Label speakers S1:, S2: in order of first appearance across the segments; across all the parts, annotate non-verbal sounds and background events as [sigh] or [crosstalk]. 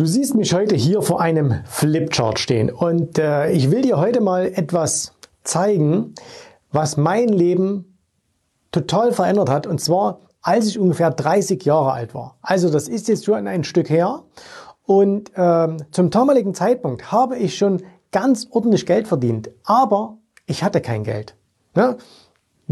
S1: Du siehst mich heute hier vor einem Flipchart stehen und äh, ich will dir heute mal etwas zeigen, was mein Leben total verändert hat und zwar als ich ungefähr 30 Jahre alt war. Also das ist jetzt schon ein Stück her und ähm, zum damaligen Zeitpunkt habe ich schon ganz ordentlich Geld verdient, aber ich hatte kein Geld. Ja?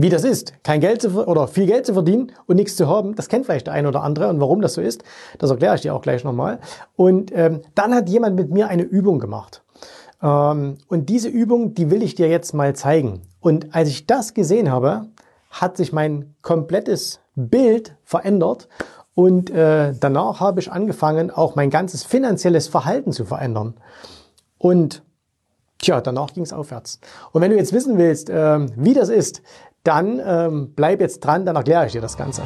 S1: Wie das ist, kein Geld zu, oder viel Geld zu verdienen und nichts zu haben, das kennt vielleicht der eine oder andere. Und warum das so ist, das erkläre ich dir auch gleich nochmal. Und ähm, dann hat jemand mit mir eine Übung gemacht. Ähm, und diese Übung, die will ich dir jetzt mal zeigen. Und als ich das gesehen habe, hat sich mein komplettes Bild verändert. Und äh, danach habe ich angefangen, auch mein ganzes finanzielles Verhalten zu verändern. Und Tja, danach ging es aufwärts. Und wenn du jetzt wissen willst, äh, wie das ist, dann ähm, bleib jetzt dran, dann erkläre ich dir das Ganze.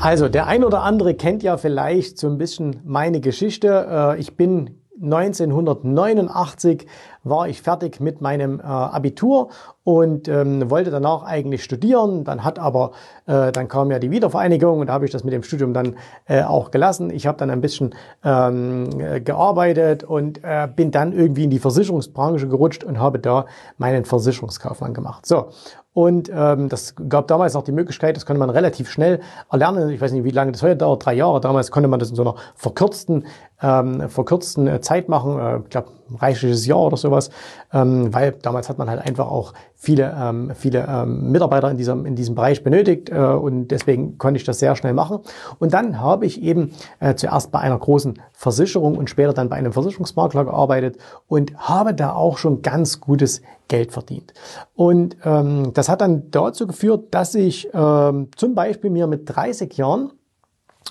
S1: Also, der ein oder andere kennt ja vielleicht so ein bisschen meine Geschichte. Äh, ich bin 1989 war ich fertig mit meinem äh, Abitur und ähm, wollte danach eigentlich studieren. Dann hat aber, äh, dann kam ja die Wiedervereinigung und da habe ich das mit dem Studium dann äh, auch gelassen. Ich habe dann ein bisschen ähm, gearbeitet und äh, bin dann irgendwie in die Versicherungsbranche gerutscht und habe da meinen Versicherungskaufmann gemacht. So, und ähm, das gab damals noch die Möglichkeit, das konnte man relativ schnell erlernen. Ich weiß nicht, wie lange das heute dauert, drei Jahre. Damals konnte man das in so einer verkürzten, ähm, verkürzten äh, Zeit machen. Äh, ich glaube, reichliches Jahr oder sowas. Ähm, weil damals hat man halt einfach auch viele, ähm, viele ähm, Mitarbeiter in diesem, in diesem Bereich benötigt äh, und deswegen konnte ich das sehr schnell machen. Und dann habe ich eben äh, zuerst bei einer großen Versicherung und später dann bei einem Versicherungsmakler gearbeitet und habe da auch schon ganz gutes Geld verdient. Und ähm, das hat dann dazu geführt, dass ich ähm, zum Beispiel mir mit 30 Jahren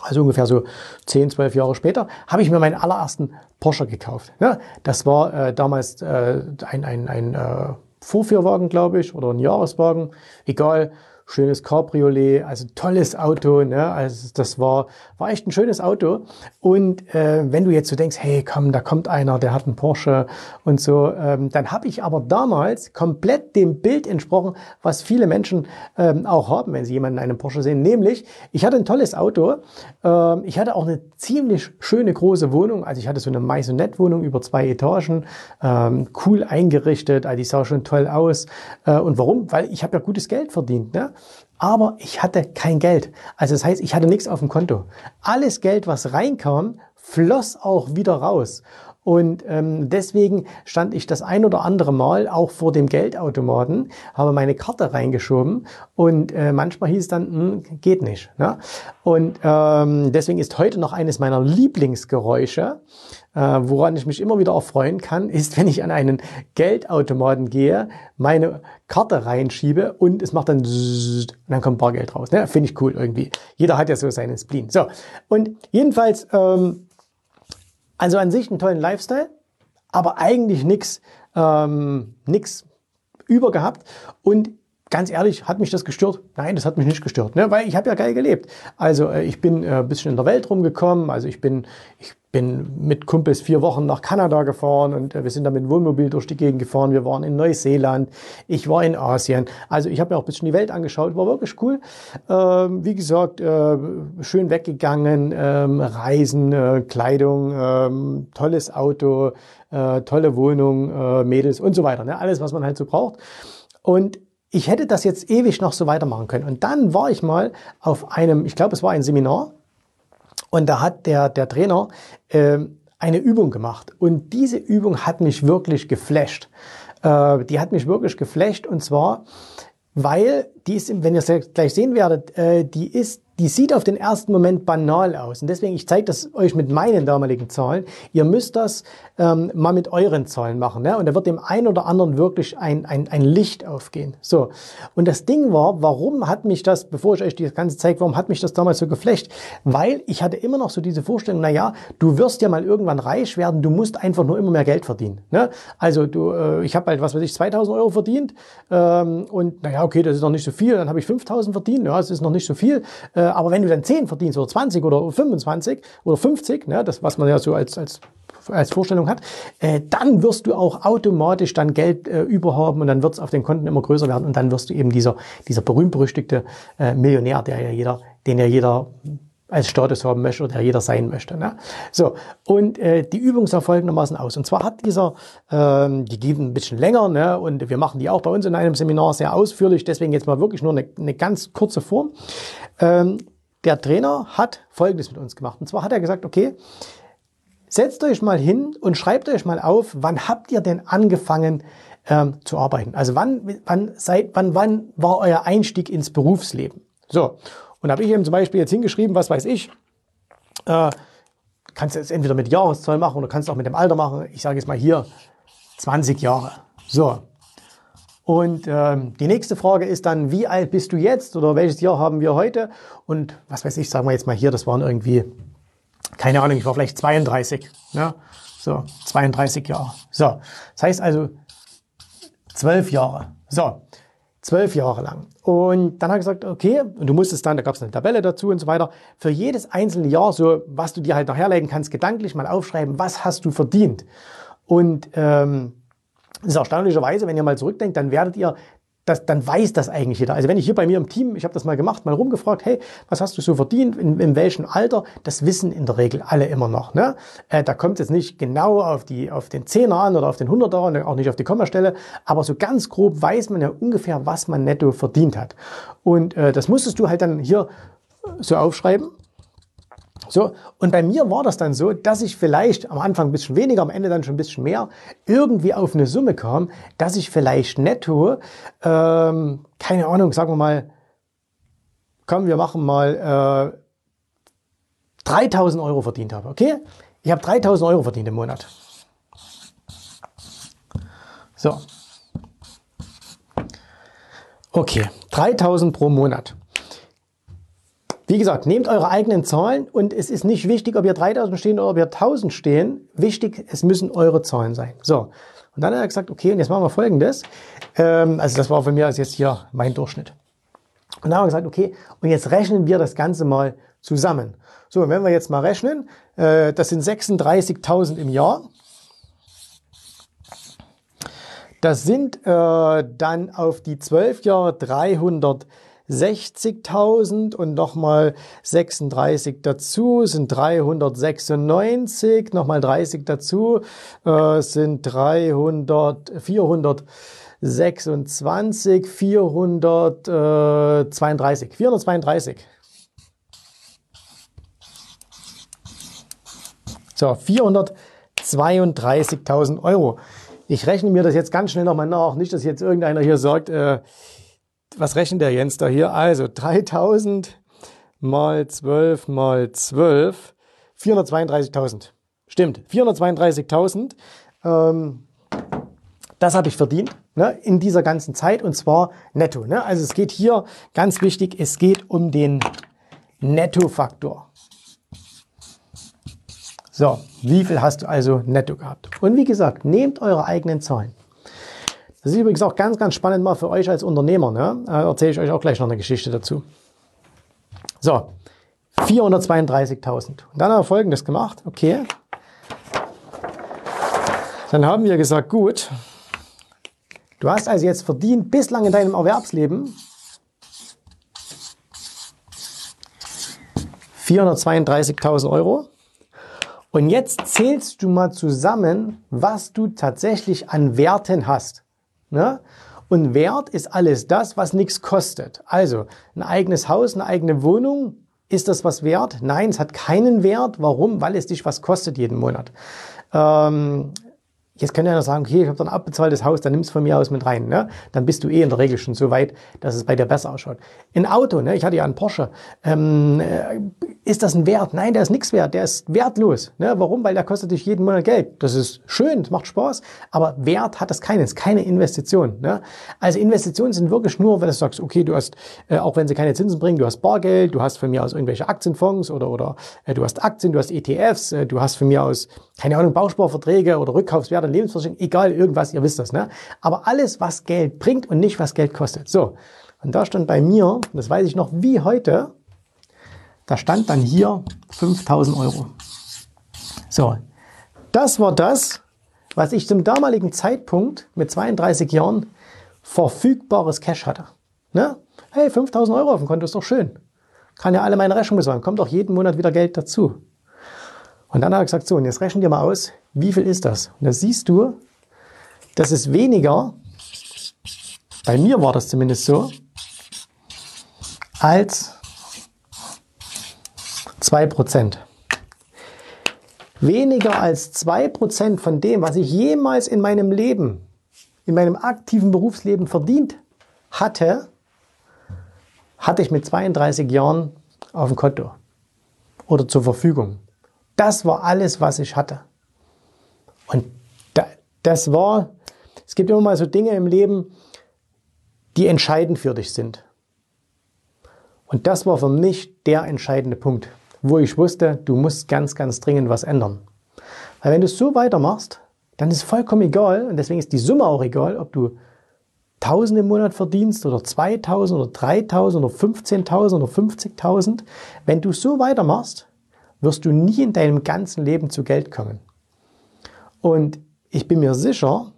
S1: also ungefähr so 10, 12 Jahre später, habe ich mir meinen allerersten Porsche gekauft. Ja, das war äh, damals äh, ein, ein, ein äh, Vorführwagen, glaube ich, oder ein Jahreswagen, egal schönes Cabriolet, also tolles Auto, ne? Also das war war echt ein schönes Auto. Und äh, wenn du jetzt so denkst, hey, komm, da kommt einer, der hat einen Porsche und so, ähm, dann habe ich aber damals komplett dem Bild entsprochen, was viele Menschen ähm, auch haben, wenn sie jemanden in einem Porsche sehen. Nämlich, ich hatte ein tolles Auto, ähm, ich hatte auch eine ziemlich schöne große Wohnung, also ich hatte so eine Maisonette-Wohnung über zwei Etagen, ähm, cool eingerichtet, also die sah schon toll aus. Äh, und warum? Weil ich habe ja gutes Geld verdient. Ne? Aber ich hatte kein Geld. Also das heißt, ich hatte nichts auf dem Konto. Alles Geld, was reinkam, floss auch wieder raus. Und ähm, deswegen stand ich das ein oder andere Mal auch vor dem Geldautomaten, habe meine Karte reingeschoben und äh, manchmal hieß es dann, hm, geht nicht. Ne? Und ähm, deswegen ist heute noch eines meiner Lieblingsgeräusche, woran ich mich immer wieder erfreuen kann, [laughs] ist, wenn ich an einen Geldautomaten gehe, meine Karte reinschiebe und es macht dann und dann kommt Bargeld raus. Ne? Finde ich cool irgendwie. Jeder hat ja so seinen Spleen. So, und jedenfalls... Ähm, also an sich einen tollen Lifestyle, aber eigentlich nichts ähm, nix. Und ganz ehrlich, hat mich das gestört? Nein, das hat mich nicht gestört, ne? weil ich habe ja geil gelebt. Also äh, ich bin äh, ein bisschen in der Welt rumgekommen, also ich bin, ich bin mit Kumpels vier Wochen nach Kanada gefahren und äh, wir sind da mit dem Wohnmobil durch die Gegend gefahren. Wir waren in Neuseeland, ich war in Asien. Also ich habe mir auch ein bisschen die Welt angeschaut, war wirklich cool. Ähm, wie gesagt, äh, schön weggegangen, ähm, Reisen, äh, Kleidung, ähm, tolles Auto, tolle Wohnung, Mädels und so weiter. Ne? Alles, was man halt so braucht. Und ich hätte das jetzt ewig noch so weitermachen können. Und dann war ich mal auf einem, ich glaube, es war ein Seminar, und da hat der, der Trainer äh, eine Übung gemacht. Und diese Übung hat mich wirklich geflasht. Äh, die hat mich wirklich geflasht. Und zwar, weil die ist, wenn ihr es gleich sehen werdet, äh, die ist die sieht auf den ersten Moment banal aus. Und deswegen, ich zeige das euch mit meinen damaligen Zahlen. Ihr müsst das ähm, mal mit euren Zahlen machen. Ne? Und da wird dem einen oder anderen wirklich ein, ein, ein Licht aufgehen. So. Und das Ding war, warum hat mich das, bevor ich euch das Ganze zeige, warum hat mich das damals so geflecht? Weil ich hatte immer noch so diese Vorstellung, na ja, du wirst ja mal irgendwann reich werden, du musst einfach nur immer mehr Geld verdienen. Ne? Also du, äh, ich habe halt, was weiß ich, 2000 Euro verdient ähm, und naja, okay, das ist noch nicht so viel. Dann habe ich 5000 verdient, ja, das ist noch nicht so viel. Äh, aber wenn du dann 10 verdienst oder 20 oder 25 oder 50, ne, das, was man ja so als, als als Vorstellung hat, äh, dann wirst du auch automatisch dann Geld äh, überhaben und dann wird es auf den Konten immer größer werden und dann wirst du eben dieser, dieser berühmt-berüchtigte äh, Millionär, der ja jeder, den ja jeder als Status haben möchte oder der jeder sein möchte. Ne? So, und äh, die Übung sah folgendermaßen aus. Und zwar hat dieser, ähm, die geht ein bisschen länger ne? und wir machen die auch bei uns in einem Seminar sehr ausführlich, deswegen jetzt mal wirklich nur eine, eine ganz kurze Form. Ähm, der Trainer hat Folgendes mit uns gemacht. Und zwar hat er gesagt, okay, setzt euch mal hin und schreibt euch mal auf, wann habt ihr denn angefangen ähm, zu arbeiten? Also wann, wann, seid, wann, wann war euer Einstieg ins Berufsleben? So, und habe ich eben zum Beispiel jetzt hingeschrieben, was weiß ich, äh, kannst du jetzt entweder mit Jahreszahl machen oder kannst auch mit dem Alter machen. Ich sage jetzt mal hier 20 Jahre. So. Und ähm, die nächste Frage ist dann, wie alt bist du jetzt oder welches Jahr haben wir heute? Und was weiß ich, sagen wir jetzt mal hier, das waren irgendwie, keine Ahnung, ich war vielleicht 32. Ja? So, 32 Jahre. So, das heißt also 12 Jahre. So, Zwölf Jahre lang. Und dann hat er gesagt, okay, und du musstest dann, da gab es eine Tabelle dazu und so weiter, für jedes einzelne Jahr, so was du dir halt noch kannst, gedanklich mal aufschreiben, was hast du verdient. Und ähm, das ist erstaunlicherweise, wenn ihr mal zurückdenkt, dann werdet ihr das, dann weiß das eigentlich jeder. Also wenn ich hier bei mir im Team, ich habe das mal gemacht, mal rumgefragt, hey, was hast du so verdient, in, in welchem Alter, das wissen in der Regel alle immer noch. Ne? Äh, da kommt es jetzt nicht genau auf, die, auf den Zehner an oder auf den Hunderter und auch nicht auf die Kommastelle, aber so ganz grob weiß man ja ungefähr, was man netto verdient hat. Und äh, das musstest du halt dann hier so aufschreiben so, und bei mir war das dann so, dass ich vielleicht am Anfang ein bisschen weniger, am Ende dann schon ein bisschen mehr, irgendwie auf eine Summe kam, dass ich vielleicht netto, ähm, keine Ahnung, sagen wir mal, komm, wir machen mal äh, 3000 Euro verdient habe, okay? Ich habe 3000 Euro verdient im Monat. So. Okay, 3000 pro Monat. Wie gesagt, nehmt eure eigenen Zahlen und es ist nicht wichtig, ob ihr 3000 stehen oder ob ihr 1000 stehen. Wichtig, es müssen eure Zahlen sein. So. Und dann hat er gesagt, okay, und jetzt machen wir Folgendes. Ähm, also das war von mir jetzt hier mein Durchschnitt. Und dann haben wir gesagt, okay, und jetzt rechnen wir das Ganze mal zusammen. So, wenn wir jetzt mal rechnen, äh, das sind 36.000 im Jahr. Das sind äh, dann auf die 12 Jahre 300 60.000 und nochmal 36 dazu sind 396, nochmal 30 dazu äh, sind 300, 426, 432, 432. So, 432.000 Euro. Ich rechne mir das jetzt ganz schnell nochmal nach. Nicht, dass jetzt irgendeiner hier sagt, äh, was rechnet der Jens da hier? Also 3000 mal 12 mal 12, 432.000. Stimmt, 432.000. Ähm, das habe ich verdient ne, in dieser ganzen Zeit und zwar netto. Ne? Also es geht hier, ganz wichtig, es geht um den Nettofaktor. So, wie viel hast du also netto gehabt? Und wie gesagt, nehmt eure eigenen Zahlen. Das ist übrigens auch ganz, ganz spannend mal für euch als Unternehmer. Ne? Äh, erzähle ich euch auch gleich noch eine Geschichte dazu. So, 432.000. Und dann haben wir Folgendes gemacht. Okay. Dann haben wir gesagt, gut, du hast also jetzt verdient bislang in deinem Erwerbsleben 432.000 Euro. Und jetzt zählst du mal zusammen, was du tatsächlich an Werten hast. Ne? Und Wert ist alles das, was nichts kostet. Also ein eigenes Haus, eine eigene Wohnung, ist das was wert? Nein, es hat keinen Wert. Warum? Weil es dich was kostet jeden Monat. Ähm, Jetzt könnt ihr ja sagen, okay, ich habe dann abbezahltes Haus, dann nimmst du von mir aus mit rein. Ne? Dann bist du eh in der Regel schon so weit, dass es bei dir besser ausschaut. Ein Auto, ne? ich hatte ja einen Porsche, ähm, äh, ist das ein Wert? Nein, der ist nichts wert, der ist wertlos. Ne? Warum? Weil der kostet dich jeden Monat Geld. Das ist schön, das macht Spaß, aber Wert hat das keines, keine Investition. Ne? Also Investitionen sind wirklich nur, wenn du sagst, okay, du hast, äh, auch wenn sie keine Zinsen bringen, du hast Bargeld, du hast von mir aus irgendwelche Aktienfonds oder, oder äh, du hast Aktien, du hast ETFs, äh, du hast von mir aus, keine Ahnung, Bausparverträge oder Rückkaufswerte Lebensversicherung, egal, irgendwas, ihr wisst das, ne? Aber alles, was Geld bringt und nicht, was Geld kostet. So. Und da stand bei mir, das weiß ich noch wie heute, da stand dann hier 5000 Euro. So. das war das, was ich zum damaligen Zeitpunkt mit 32 Jahren verfügbares Cash hatte. Ne? Hey, 5000 Euro auf dem Konto ist doch schön. Kann ja alle meine Rechnung bezahlen. Kommt doch jeden Monat wieder Geld dazu. Und dann hat er gesagt, so, und jetzt rechnen wir mal aus, wie viel ist das? Und da siehst du, das ist weniger, bei mir war das zumindest so, als 2%. Weniger als 2% von dem, was ich jemals in meinem Leben, in meinem aktiven Berufsleben verdient hatte, hatte ich mit 32 Jahren auf dem Konto oder zur Verfügung. Das war alles, was ich hatte. Und das war, es gibt immer mal so Dinge im Leben, die entscheidend für dich sind. Und das war für mich der entscheidende Punkt wo ich wusste, du musst ganz, ganz dringend was ändern. Weil wenn du so weitermachst, dann ist vollkommen egal, und deswegen ist die Summe auch egal, ob du 1000 im Monat verdienst oder 2000 oder 3000 oder 15.000 oder 50.000. Wenn du so weitermachst, wirst du nie in deinem ganzen Leben zu Geld kommen. Und ich bin mir sicher,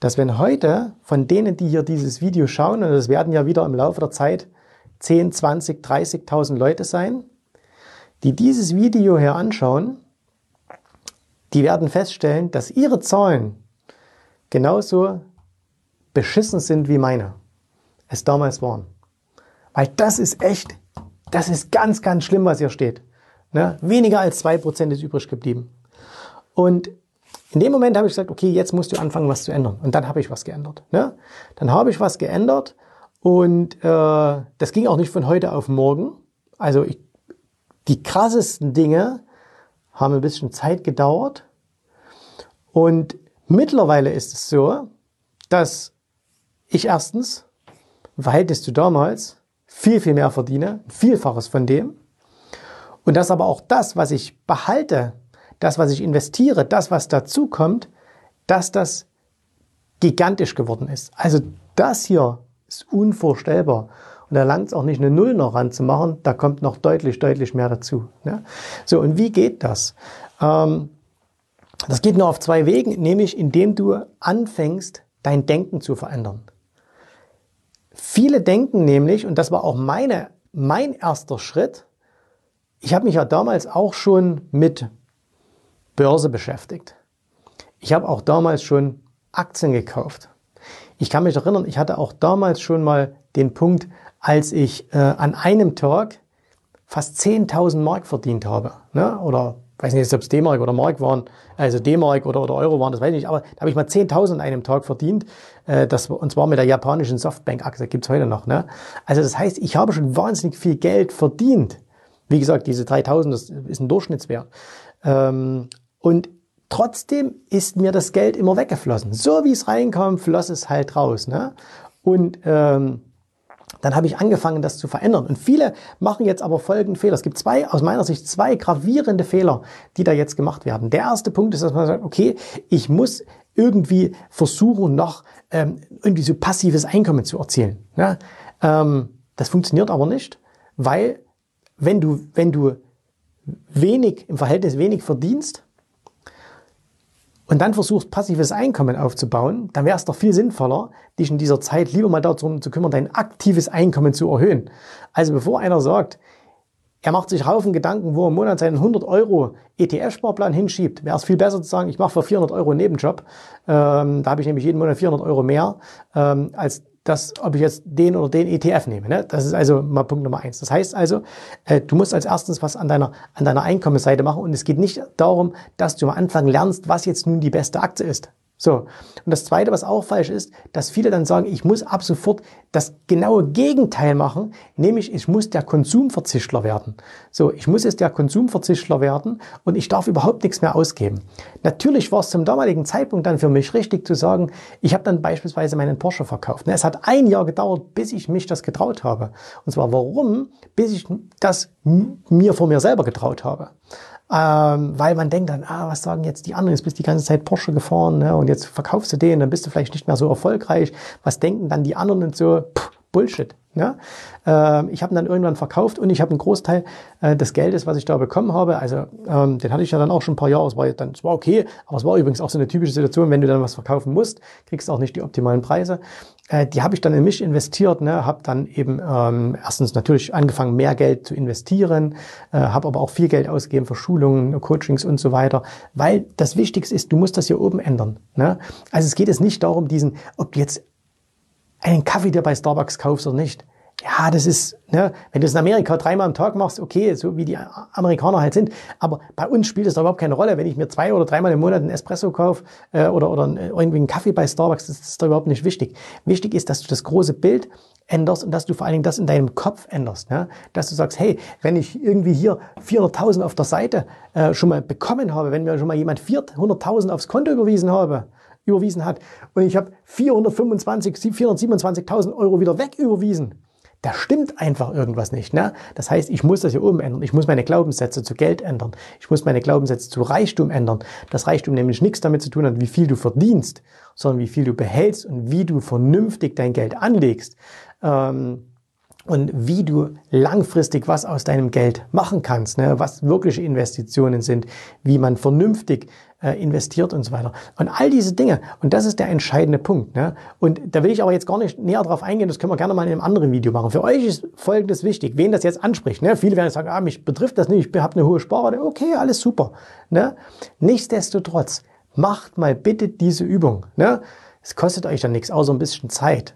S1: dass wenn heute von denen, die hier dieses Video schauen, und es werden ja wieder im Laufe der Zeit 10, 20, 30.000 Leute sein, die dieses Video hier anschauen, die werden feststellen, dass ihre Zahlen genauso beschissen sind wie meine es damals waren. Weil das ist echt, das ist ganz, ganz schlimm, was hier steht. Ne? Weniger als 2% ist übrig geblieben. Und in dem Moment habe ich gesagt, okay, jetzt musst du anfangen, was zu ändern. Und dann habe ich was geändert. Ne? Dann habe ich was geändert und äh, das ging auch nicht von heute auf morgen. Also ich die krassesten Dinge haben ein bisschen Zeit gedauert. Und mittlerweile ist es so, dass ich erstens im Verhältnis zu damals viel, viel mehr verdiene, Vielfaches von dem. Und dass aber auch das, was ich behalte, das, was ich investiere, das, was dazu kommt, dass das gigantisch geworden ist. Also das hier ist unvorstellbar. Und da langt es auch nicht eine Null noch ranzumachen, da kommt noch deutlich, deutlich mehr dazu. Ne? So, und wie geht das? Ähm, das geht nur auf zwei Wegen, nämlich indem du anfängst, dein Denken zu verändern. Viele denken nämlich, und das war auch meine, mein erster Schritt, ich habe mich ja damals auch schon mit Börse beschäftigt. Ich habe auch damals schon Aktien gekauft. Ich kann mich erinnern, ich hatte auch damals schon mal den Punkt, als ich äh, an einem Tag fast 10.000 Mark verdient habe. Ne? Oder weiß nicht, ob es D-Mark oder Mark waren, also D-Mark oder, oder Euro waren, das weiß ich nicht, aber da habe ich mal 10.000 an einem Tag verdient, äh, das, und zwar mit der japanischen Softbank-Aktie, gibt's heute noch. Ne? Also das heißt, ich habe schon wahnsinnig viel Geld verdient. Wie gesagt, diese 3.000, das ist ein Durchschnittswert. Ähm, und trotzdem ist mir das Geld immer weggeflossen. So wie es reinkam, floss es halt raus. Ne? Und ähm, dann habe ich angefangen, das zu verändern. Und viele machen jetzt aber folgenden Fehler. Es gibt zwei, aus meiner Sicht, zwei gravierende Fehler, die da jetzt gemacht werden. Der erste Punkt ist, dass man sagt, okay, ich muss irgendwie versuchen, noch ähm, irgendwie so passives Einkommen zu erzielen. Ja? Ähm, das funktioniert aber nicht, weil wenn du, wenn du wenig, im Verhältnis wenig verdienst, und dann versuchst, passives Einkommen aufzubauen, dann wäre es doch viel sinnvoller, dich in dieser Zeit lieber mal darum zu kümmern, dein aktives Einkommen zu erhöhen. Also bevor einer sagt, er macht sich Haufen Gedanken, wo er im Monat seinen 100 Euro ETF-Sparplan hinschiebt. Wäre es viel besser zu sagen, ich mache für 400 Euro einen Nebenjob. Ähm, da habe ich nämlich jeden Monat 400 Euro mehr, ähm, als das, ob ich jetzt den oder den ETF nehme. Ne? Das ist also mal Punkt Nummer eins. Das heißt also, äh, du musst als erstes was an deiner, an deiner Einkommensseite machen und es geht nicht darum, dass du am Anfang lernst, was jetzt nun die beste Aktie ist. So. Und das zweite, was auch falsch ist, dass viele dann sagen, ich muss ab sofort das genaue Gegenteil machen, nämlich ich muss der Konsumverzichtler werden. So, ich muss jetzt der Konsumverzichtler werden und ich darf überhaupt nichts mehr ausgeben. Natürlich war es zum damaligen Zeitpunkt dann für mich richtig zu sagen, ich habe dann beispielsweise meinen Porsche verkauft. Es hat ein Jahr gedauert, bis ich mich das getraut habe. Und zwar warum? Bis ich das mir vor mir selber getraut habe ähm, weil man denkt dann, ah, was sagen jetzt die anderen? Jetzt bist du die ganze Zeit Porsche gefahren ne? und jetzt verkaufst du den, dann bist du vielleicht nicht mehr so erfolgreich. Was denken dann die anderen und so? Puh, Bullshit. Ja? Ähm, ich habe dann irgendwann verkauft und ich habe einen Großteil äh, des Geldes, was ich da bekommen habe, also ähm, den hatte ich ja dann auch schon ein paar Jahre, es war, dann, es war okay, aber es war übrigens auch so eine typische Situation, wenn du dann was verkaufen musst, kriegst du auch nicht die optimalen Preise. Äh, die habe ich dann in mich investiert, ne, habe dann eben ähm, erstens natürlich angefangen, mehr Geld zu investieren, äh, habe aber auch viel Geld ausgegeben für Schulungen, Coachings und so weiter, weil das Wichtigste ist, du musst das hier oben ändern. Ne? Also es geht jetzt nicht darum, diesen, ob du jetzt einen Kaffee dir bei Starbucks kaufst oder nicht. Ja, das ist, ne, wenn du es in Amerika dreimal am Tag machst, okay, so wie die Amerikaner halt sind. Aber bei uns spielt es da überhaupt keine Rolle. Wenn ich mir zwei oder dreimal im Monat einen Espresso kaufe äh, oder, oder irgendwie einen Kaffee bei Starbucks, das ist da überhaupt nicht wichtig. Wichtig ist, dass du das große Bild änderst und dass du vor allen Dingen das in deinem Kopf änderst. Ne? Dass du sagst, hey, wenn ich irgendwie hier 400.000 auf der Seite äh, schon mal bekommen habe, wenn mir schon mal jemand 400.000 aufs Konto überwiesen habe, überwiesen hat und ich habe 425, 427.000 Euro wieder wegüberwiesen, da stimmt einfach irgendwas nicht. Ne? Das heißt, ich muss das hier oben ändern. Ich muss meine Glaubenssätze zu Geld ändern. Ich muss meine Glaubenssätze zu Reichtum ändern. Das Reichtum nämlich nichts damit zu tun hat, wie viel du verdienst, sondern wie viel du behältst und wie du vernünftig dein Geld anlegst. Ähm, und wie du langfristig was aus deinem Geld machen kannst, ne? was wirkliche Investitionen sind, wie man vernünftig äh, investiert und so weiter. Und all diese Dinge. Und das ist der entscheidende Punkt. Ne? Und da will ich aber jetzt gar nicht näher drauf eingehen. Das können wir gerne mal in einem anderen Video machen. Für euch ist Folgendes wichtig, wen das jetzt anspricht. Ne? Viele werden sagen, ah, mich betrifft das nicht, ich habe eine hohe Sparrate. Okay, alles super. Ne? Nichtsdestotrotz, macht mal bitte diese Übung. Ne? Es kostet euch dann nichts, außer ein bisschen Zeit.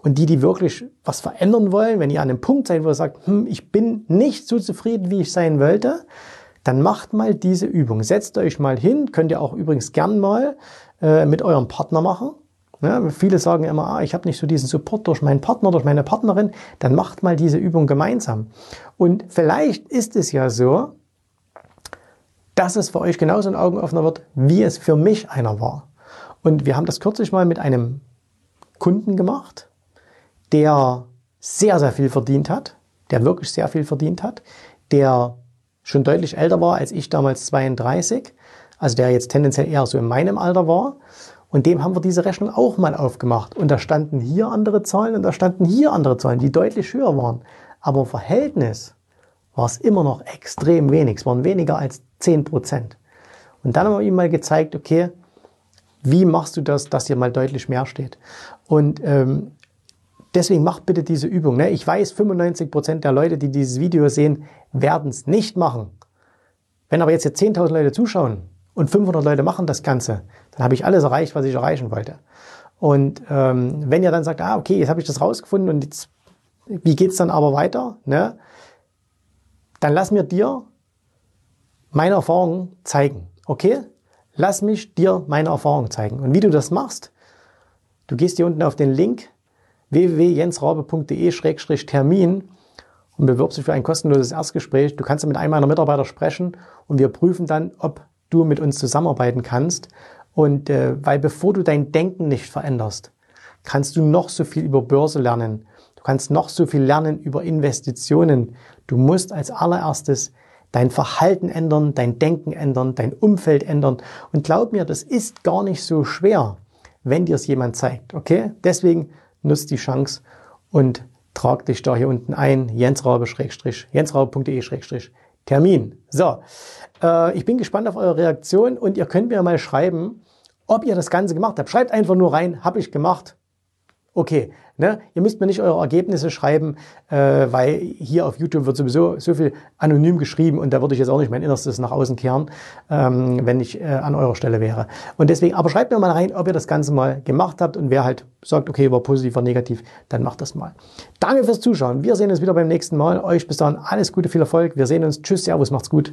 S1: Und die, die wirklich was verändern wollen, wenn ihr an einem Punkt seid, wo ihr sagt, hm, ich bin nicht so zufrieden, wie ich sein wollte, dann macht mal diese Übung. Setzt euch mal hin, könnt ihr auch übrigens gern mal äh, mit eurem Partner machen. Ja, viele sagen immer, ah, ich habe nicht so diesen Support durch meinen Partner, durch meine Partnerin. Dann macht mal diese Übung gemeinsam. Und vielleicht ist es ja so, dass es für euch genauso ein Augenöffner wird, wie es für mich einer war. Und wir haben das kürzlich mal mit einem Kunden gemacht, der sehr, sehr viel verdient hat, der wirklich sehr viel verdient hat, der schon deutlich älter war als ich damals 32, also der jetzt tendenziell eher so in meinem Alter war. Und dem haben wir diese Rechnung auch mal aufgemacht. Und da standen hier andere Zahlen und da standen hier andere Zahlen, die deutlich höher waren. Aber im Verhältnis war es immer noch extrem wenig. Es waren weniger als 10 Prozent. Und dann haben wir ihm mal gezeigt, okay, wie machst du das, dass hier mal deutlich mehr steht? Und ähm, deswegen macht bitte diese Übung. Ne? Ich weiß, 95 Prozent der Leute, die dieses Video sehen, werden es nicht machen. Wenn aber jetzt hier 10.000 Leute zuschauen und 500 Leute machen das Ganze, dann habe ich alles erreicht, was ich erreichen wollte. Und ähm, wenn ihr dann sagt, ah, okay, jetzt habe ich das rausgefunden und jetzt, wie geht's dann aber weiter? Ne? Dann lass mir dir meine Erfahrungen zeigen. Okay? Lass mich dir meine Erfahrungen zeigen. Und wie du das machst, du gehst hier unten auf den Link www.jensraube.de-termin und bewirbst dich für ein kostenloses Erstgespräch. Du kannst mit einem meiner Mitarbeiter sprechen und wir prüfen dann, ob du mit uns zusammenarbeiten kannst. Und äh, weil bevor du dein Denken nicht veränderst, kannst du noch so viel über Börse lernen. Du kannst noch so viel lernen über Investitionen. Du musst als allererstes dein Verhalten ändern, dein Denken ändern, dein Umfeld ändern. Und glaub mir, das ist gar nicht so schwer, wenn dir es jemand zeigt. Okay? Deswegen nutzt die Chance und trag dich da hier unten ein, jensraube-jensraube.de-termin. So, äh, ich bin gespannt auf eure Reaktion und ihr könnt mir mal schreiben, ob ihr das Ganze gemacht habt. Schreibt einfach nur rein, habe ich gemacht. Okay, ne? ihr müsst mir nicht eure Ergebnisse schreiben, äh, weil hier auf YouTube wird sowieso so viel anonym geschrieben und da würde ich jetzt auch nicht mein Innerstes nach außen kehren, ähm, wenn ich äh, an eurer Stelle wäre. Und deswegen, aber schreibt mir mal rein, ob ihr das Ganze mal gemacht habt und wer halt sagt, okay, war positiv oder negativ, dann macht das mal. Danke fürs Zuschauen. Wir sehen uns wieder beim nächsten Mal. Euch bis dahin alles Gute, viel Erfolg. Wir sehen uns. Tschüss, Servus, macht's gut.